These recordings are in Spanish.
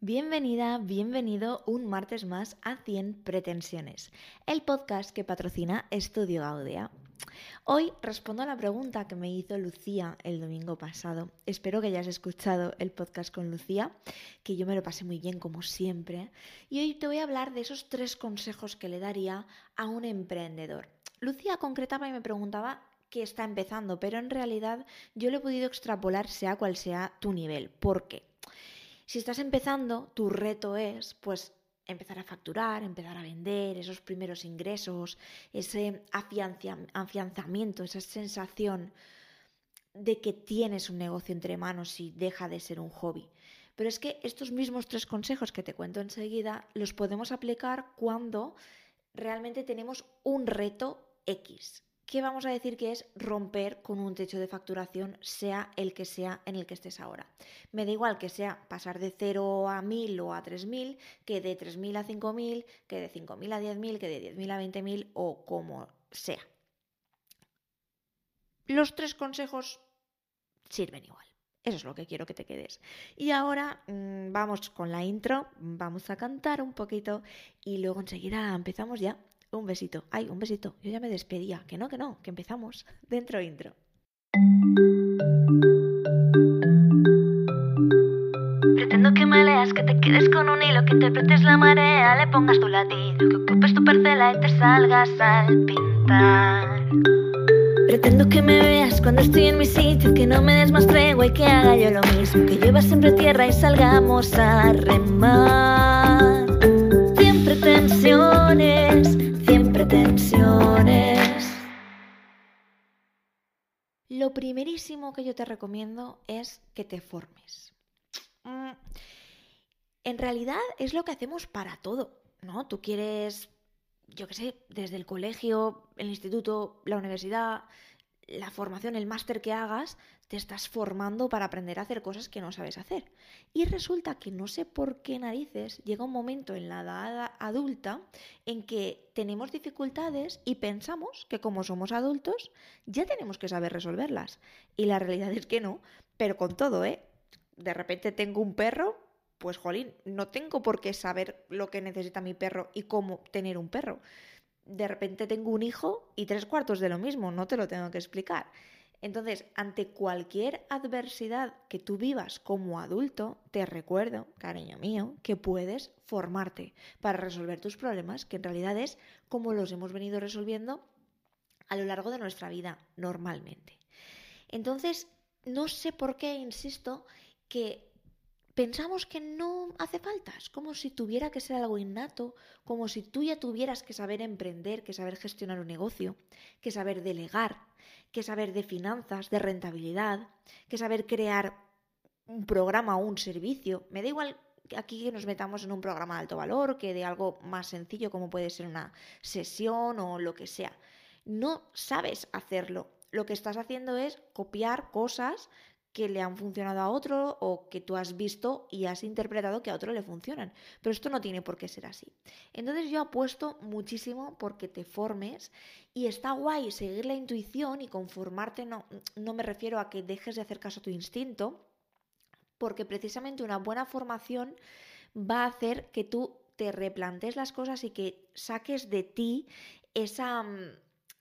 Bienvenida, bienvenido un martes más a 100 Pretensiones, el podcast que patrocina Estudio Gaudia. Hoy respondo a la pregunta que me hizo Lucía el domingo pasado. Espero que hayas escuchado el podcast con Lucía, que yo me lo pasé muy bien como siempre. Y hoy te voy a hablar de esos tres consejos que le daría a un emprendedor. Lucía concretaba y me preguntaba qué está empezando, pero en realidad yo lo he podido extrapolar sea cual sea tu nivel. ¿Por qué? Si estás empezando, tu reto es, pues, empezar a facturar, empezar a vender, esos primeros ingresos, ese afianzamiento, esa sensación de que tienes un negocio entre manos y deja de ser un hobby. Pero es que estos mismos tres consejos que te cuento enseguida los podemos aplicar cuando realmente tenemos un reto X, ¿qué vamos a decir que es romper con un techo de facturación, sea el que sea en el que estés ahora? Me da igual que sea pasar de 0 a 1000 o a 3000, que de 3000 a 5000, que de 5000 a 10000, que de 10000 a 20000 o como sea. Los tres consejos sirven igual. Eso es lo que quiero que te quedes. Y ahora mmm, vamos con la intro, vamos a cantar un poquito y luego enseguida empezamos ya un besito. Ay, un besito. Yo ya me despedía. Que no, que no, que empezamos. Dentro intro. Pretendo que me leas, que te quedes con un hilo, que interpretes la marea, le pongas tu latido, que ocupes tu parcela y te salgas al pintar. Pretendo que me veas cuando estoy en mi sitio, que no me des más tregua y que haga yo lo mismo, que llevas siempre tierra y salgamos a remar. Lo primerísimo que yo te recomiendo es que te formes. Mm, en realidad es lo que hacemos para todo, ¿no? Tú quieres, yo qué sé, desde el colegio, el instituto, la universidad, la formación, el máster que hagas, te estás formando para aprender a hacer cosas que no sabes hacer. Y resulta que no sé por qué narices llega un momento en la edad adulta en que tenemos dificultades y pensamos que como somos adultos ya tenemos que saber resolverlas. Y la realidad es que no, pero con todo, ¿eh? De repente tengo un perro, pues jolín, no tengo por qué saber lo que necesita mi perro y cómo tener un perro de repente tengo un hijo y tres cuartos de lo mismo, no te lo tengo que explicar. Entonces, ante cualquier adversidad que tú vivas como adulto, te recuerdo, cariño mío, que puedes formarte para resolver tus problemas, que en realidad es como los hemos venido resolviendo a lo largo de nuestra vida normalmente. Entonces, no sé por qué insisto que pensamos que no hace falta. Es como si tuviera que ser algo innato, como si tú ya tuvieras que saber emprender, que saber gestionar un negocio, que saber delegar, que saber de finanzas, de rentabilidad, que saber crear un programa o un servicio. Me da igual aquí que nos metamos en un programa de alto valor que de algo más sencillo como puede ser una sesión o lo que sea. No sabes hacerlo. Lo que estás haciendo es copiar cosas que le han funcionado a otro o que tú has visto y has interpretado que a otro le funcionan. Pero esto no tiene por qué ser así. Entonces yo apuesto muchísimo porque te formes y está guay seguir la intuición y conformarte, no, no me refiero a que dejes de hacer caso a tu instinto, porque precisamente una buena formación va a hacer que tú te replantes las cosas y que saques de ti esa,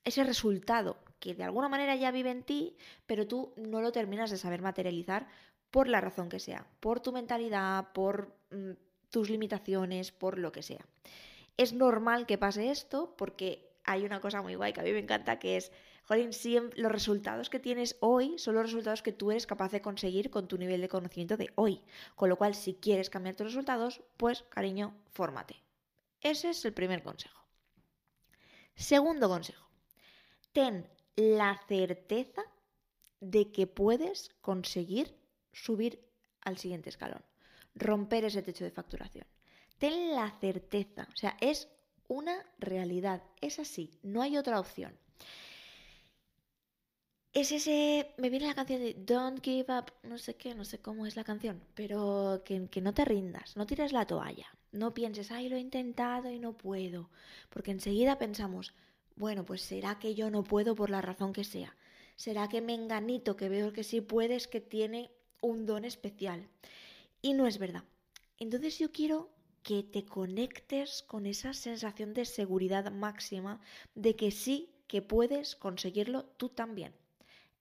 ese resultado que de alguna manera ya vive en ti, pero tú no lo terminas de saber materializar por la razón que sea, por tu mentalidad, por mm, tus limitaciones, por lo que sea. Es normal que pase esto porque hay una cosa muy guay que a mí me encanta que es, jolín, los resultados que tienes hoy son los resultados que tú eres capaz de conseguir con tu nivel de conocimiento de hoy. Con lo cual, si quieres cambiar tus resultados, pues cariño, fórmate. Ese es el primer consejo. Segundo consejo. Ten la certeza de que puedes conseguir subir al siguiente escalón, romper ese techo de facturación. Ten la certeza, o sea, es una realidad, es así, no hay otra opción. Es ese, me viene la canción de Don't Give Up, no sé qué, no sé cómo es la canción, pero que, que no te rindas, no tires la toalla, no pienses, ay, lo he intentado y no puedo, porque enseguida pensamos, bueno, pues será que yo no puedo por la razón que sea. Será que me enganito, que veo que sí puedes, que tiene un don especial. Y no es verdad. Entonces yo quiero que te conectes con esa sensación de seguridad máxima de que sí que puedes conseguirlo tú también.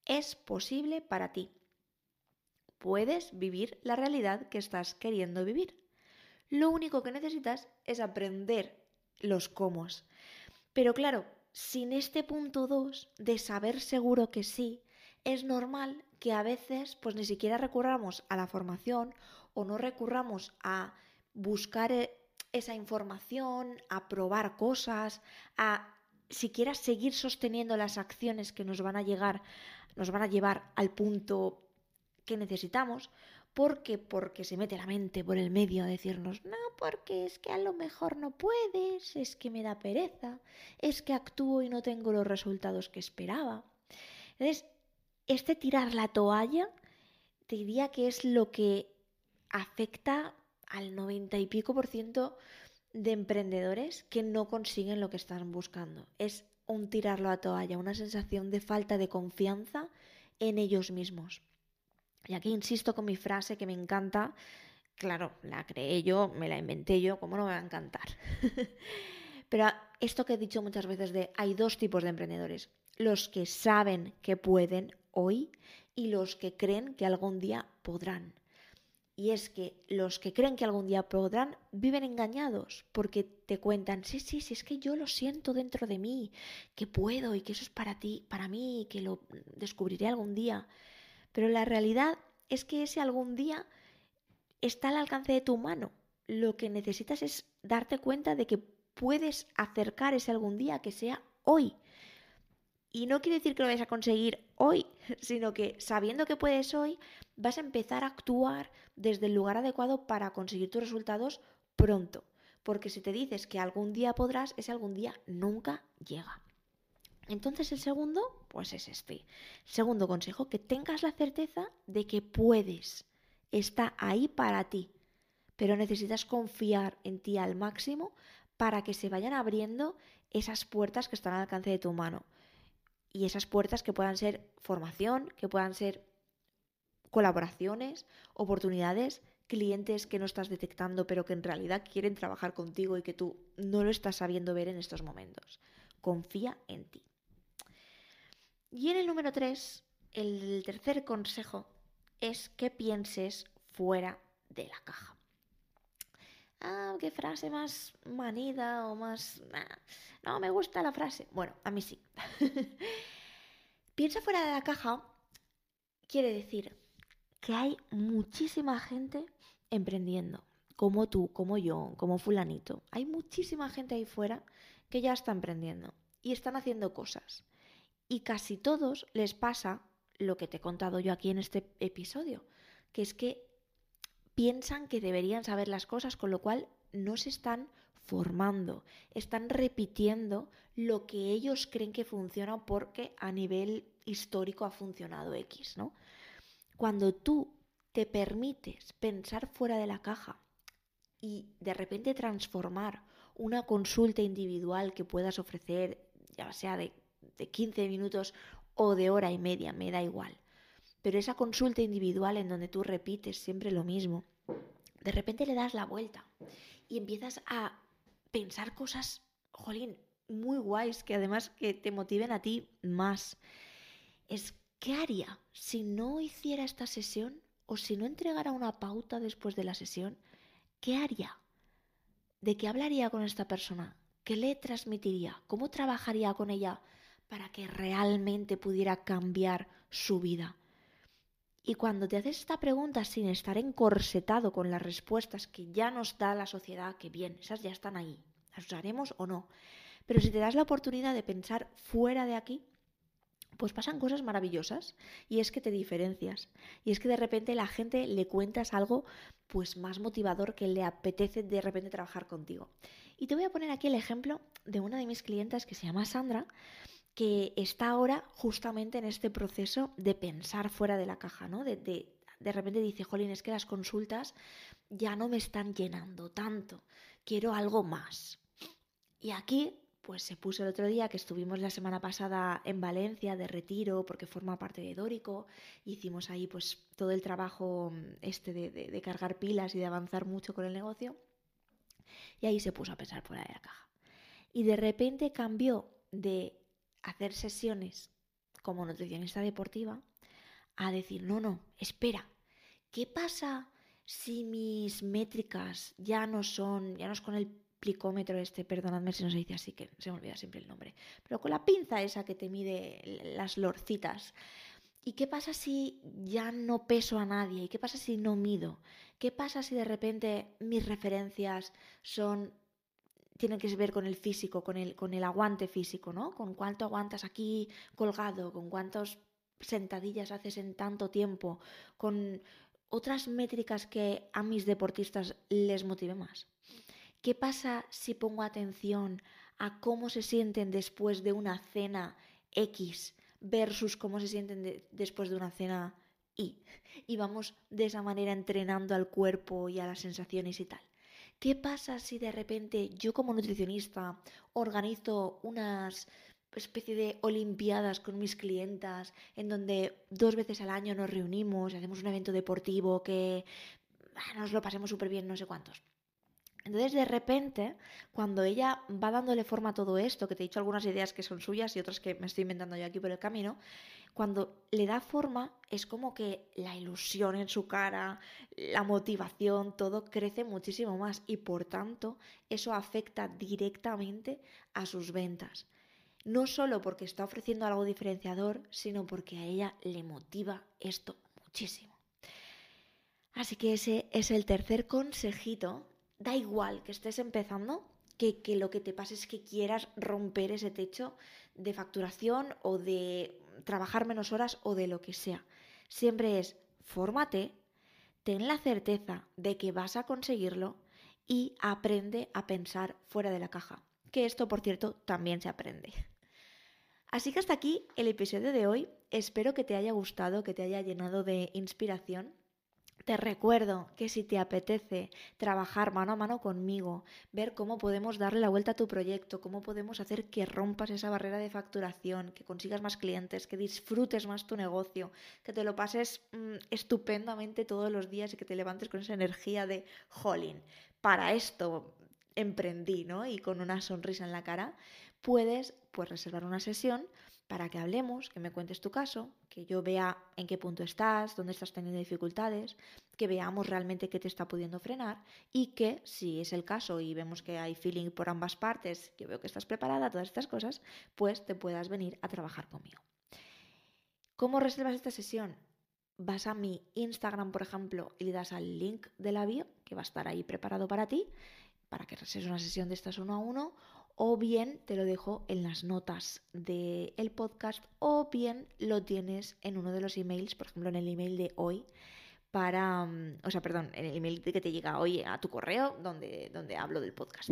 Es posible para ti. Puedes vivir la realidad que estás queriendo vivir. Lo único que necesitas es aprender los cómo. Pero claro, sin este punto 2 de saber seguro que sí, es normal que a veces pues ni siquiera recurramos a la formación o no recurramos a buscar eh, esa información, a probar cosas, a siquiera seguir sosteniendo las acciones que nos van a llegar, nos van a llevar al punto que necesitamos, porque porque se mete la mente por el medio a decirnos, no, porque es que a lo mejor no puedes, es que me da pereza, es que actúo y no tengo los resultados que esperaba. Entonces, este tirar la toalla, te diría que es lo que afecta al 90 y pico por ciento de emprendedores que no consiguen lo que están buscando. Es un tirarlo a toalla, una sensación de falta de confianza en ellos mismos. Y aquí insisto con mi frase que me encanta. Claro, la creé yo, me la inventé yo, ¿cómo no me va a encantar? Pero esto que he dicho muchas veces de hay dos tipos de emprendedores. Los que saben que pueden hoy y los que creen que algún día podrán. Y es que los que creen que algún día podrán viven engañados porque te cuentan, sí, sí, sí, es que yo lo siento dentro de mí, que puedo y que eso es para ti, para mí, y que lo descubriré algún día. Pero la realidad es que ese algún día está al alcance de tu mano. Lo que necesitas es darte cuenta de que puedes acercar ese algún día que sea hoy. Y no quiere decir que lo vayas a conseguir hoy, sino que sabiendo que puedes hoy, vas a empezar a actuar desde el lugar adecuado para conseguir tus resultados pronto. Porque si te dices que algún día podrás, ese algún día nunca llega. Entonces el segundo, pues es este. Segundo consejo, que tengas la certeza de que puedes. Está ahí para ti. Pero necesitas confiar en ti al máximo para que se vayan abriendo esas puertas que están al alcance de tu mano y esas puertas que puedan ser formación, que puedan ser colaboraciones, oportunidades, clientes que no estás detectando pero que en realidad quieren trabajar contigo y que tú no lo estás sabiendo ver en estos momentos. Confía en ti. Y en el número 3, el tercer consejo es que pienses fuera de la caja. Ah, qué frase más manida o más... No, me gusta la frase. Bueno, a mí sí. Piensa fuera de la caja quiere decir que hay muchísima gente emprendiendo, como tú, como yo, como fulanito. Hay muchísima gente ahí fuera que ya está emprendiendo y están haciendo cosas. Y casi todos les pasa lo que te he contado yo aquí en este episodio, que es que piensan que deberían saber las cosas, con lo cual no se están formando, están repitiendo lo que ellos creen que funciona porque a nivel histórico ha funcionado X, ¿no? Cuando tú te permites pensar fuera de la caja y de repente transformar una consulta individual que puedas ofrecer, ya sea de, de 15 minutos o de hora y media, me da igual. Pero esa consulta individual en donde tú repites siempre lo mismo, de repente le das la vuelta y empiezas a pensar cosas, jolín, muy guays que además que te motiven a ti más. Es ¿qué haría si no hiciera esta sesión o si no entregara una pauta después de la sesión? ¿Qué haría? ¿De qué hablaría con esta persona? ¿Qué le transmitiría? ¿Cómo trabajaría con ella para que realmente pudiera cambiar su vida? Y cuando te haces esta pregunta sin estar encorsetado con las respuestas que ya nos da la sociedad, que bien, esas ya están ahí, las usaremos o no. Pero si te das la oportunidad de pensar fuera de aquí, pues pasan cosas maravillosas y es que te diferencias y es que de repente la gente le cuentas algo pues más motivador que le apetece de repente trabajar contigo. Y te voy a poner aquí el ejemplo de una de mis clientas que se llama Sandra que está ahora justamente en este proceso de pensar fuera de la caja, ¿no? De, de, de repente dice, jolín, es que las consultas ya no me están llenando tanto, quiero algo más. Y aquí pues se puso el otro día que estuvimos la semana pasada en Valencia de retiro porque forma parte de Dórico. Hicimos ahí pues todo el trabajo mm, este de, de cargar pilas y de avanzar mucho con el negocio. Y ahí se puso a pensar fuera de la caja. Y de repente cambió de hacer sesiones como nutricionista deportiva a decir, no, no, espera, ¿qué pasa si mis métricas ya no son, ya no es con el plicómetro este, perdonadme si no se dice así, que se me olvida siempre el nombre, pero con la pinza esa que te mide las lorcitas. ¿Y qué pasa si ya no peso a nadie? ¿Y qué pasa si no mido? ¿Qué pasa si de repente mis referencias son tienen que ver con el físico, con el, con el aguante físico, ¿no? Con cuánto aguantas aquí colgado, con cuántas sentadillas haces en tanto tiempo, con otras métricas que a mis deportistas les motive más. ¿Qué pasa si pongo atención a cómo se sienten después de una cena X versus cómo se sienten después de una cena Y? Y vamos de esa manera entrenando al cuerpo y a las sensaciones y tal. ¿Qué pasa si de repente yo como nutricionista organizo unas especie de olimpiadas con mis clientas en donde dos veces al año nos reunimos, hacemos un evento deportivo que ah, nos lo pasemos súper bien, no sé cuántos? Entonces, de repente, cuando ella va dándole forma a todo esto, que te he dicho algunas ideas que son suyas y otras que me estoy inventando yo aquí por el camino, cuando le da forma, es como que la ilusión en su cara, la motivación, todo crece muchísimo más y por tanto eso afecta directamente a sus ventas. No solo porque está ofreciendo algo diferenciador, sino porque a ella le motiva esto muchísimo. Así que ese es el tercer consejito da igual que estés empezando, que, que, lo que te pase es que quieras romper ese techo de facturación o de trabajar menos horas o de lo que sea. Siempre es fórmate, ten la certeza de que vas a conseguirlo y aprende a pensar fuera de la caja. Que esto, por cierto, también se aprende. Así que hasta aquí el episodio de hoy. Espero que te haya gustado, que te haya llenado de inspiración te recuerdo que si te apetece trabajar mano a mano conmigo, ver cómo podemos darle la vuelta a tu proyecto, cómo podemos hacer que rompas esa barrera de facturación, que consigas más clientes, que disfrutes más tu negocio, que te lo pases mm, estupendamente todos los días y que te levantes con esa energía de jolín. Para esto emprendí, ¿no? Y con una sonrisa en la cara, puedes pues reservar una sesión para que hablemos, que me cuentes tu caso, que yo vea en qué punto estás, dónde estás teniendo dificultades, que veamos realmente qué te está pudiendo frenar y que, si es el caso y vemos que hay feeling por ambas partes, que veo que estás preparada, todas estas cosas, pues te puedas venir a trabajar conmigo. ¿Cómo reservas esta sesión? Vas a mi Instagram, por ejemplo, y le das al link de la bio, que va a estar ahí preparado para ti, para que reserves una sesión de estas uno a uno, o bien te lo dejo en las notas del podcast o bien lo tienes en uno de los emails, por ejemplo en el email de hoy para, mm, o sea, perdón, en el email que te llega hoy a tu correo donde, donde hablo del podcast.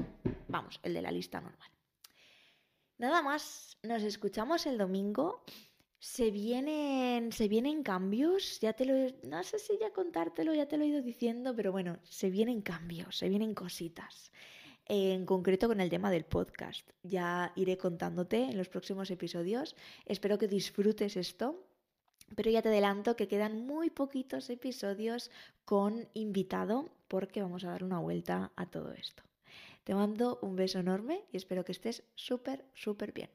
Vamos, el de la lista normal. Nada más, nos escuchamos el domingo. Se vienen, se vienen cambios, ya te lo, no sé si ya contártelo, ya te lo he ido diciendo, pero bueno, se vienen cambios, se vienen cositas en concreto con el tema del podcast. Ya iré contándote en los próximos episodios. Espero que disfrutes esto. Pero ya te adelanto que quedan muy poquitos episodios con invitado porque vamos a dar una vuelta a todo esto. Te mando un beso enorme y espero que estés súper, súper bien.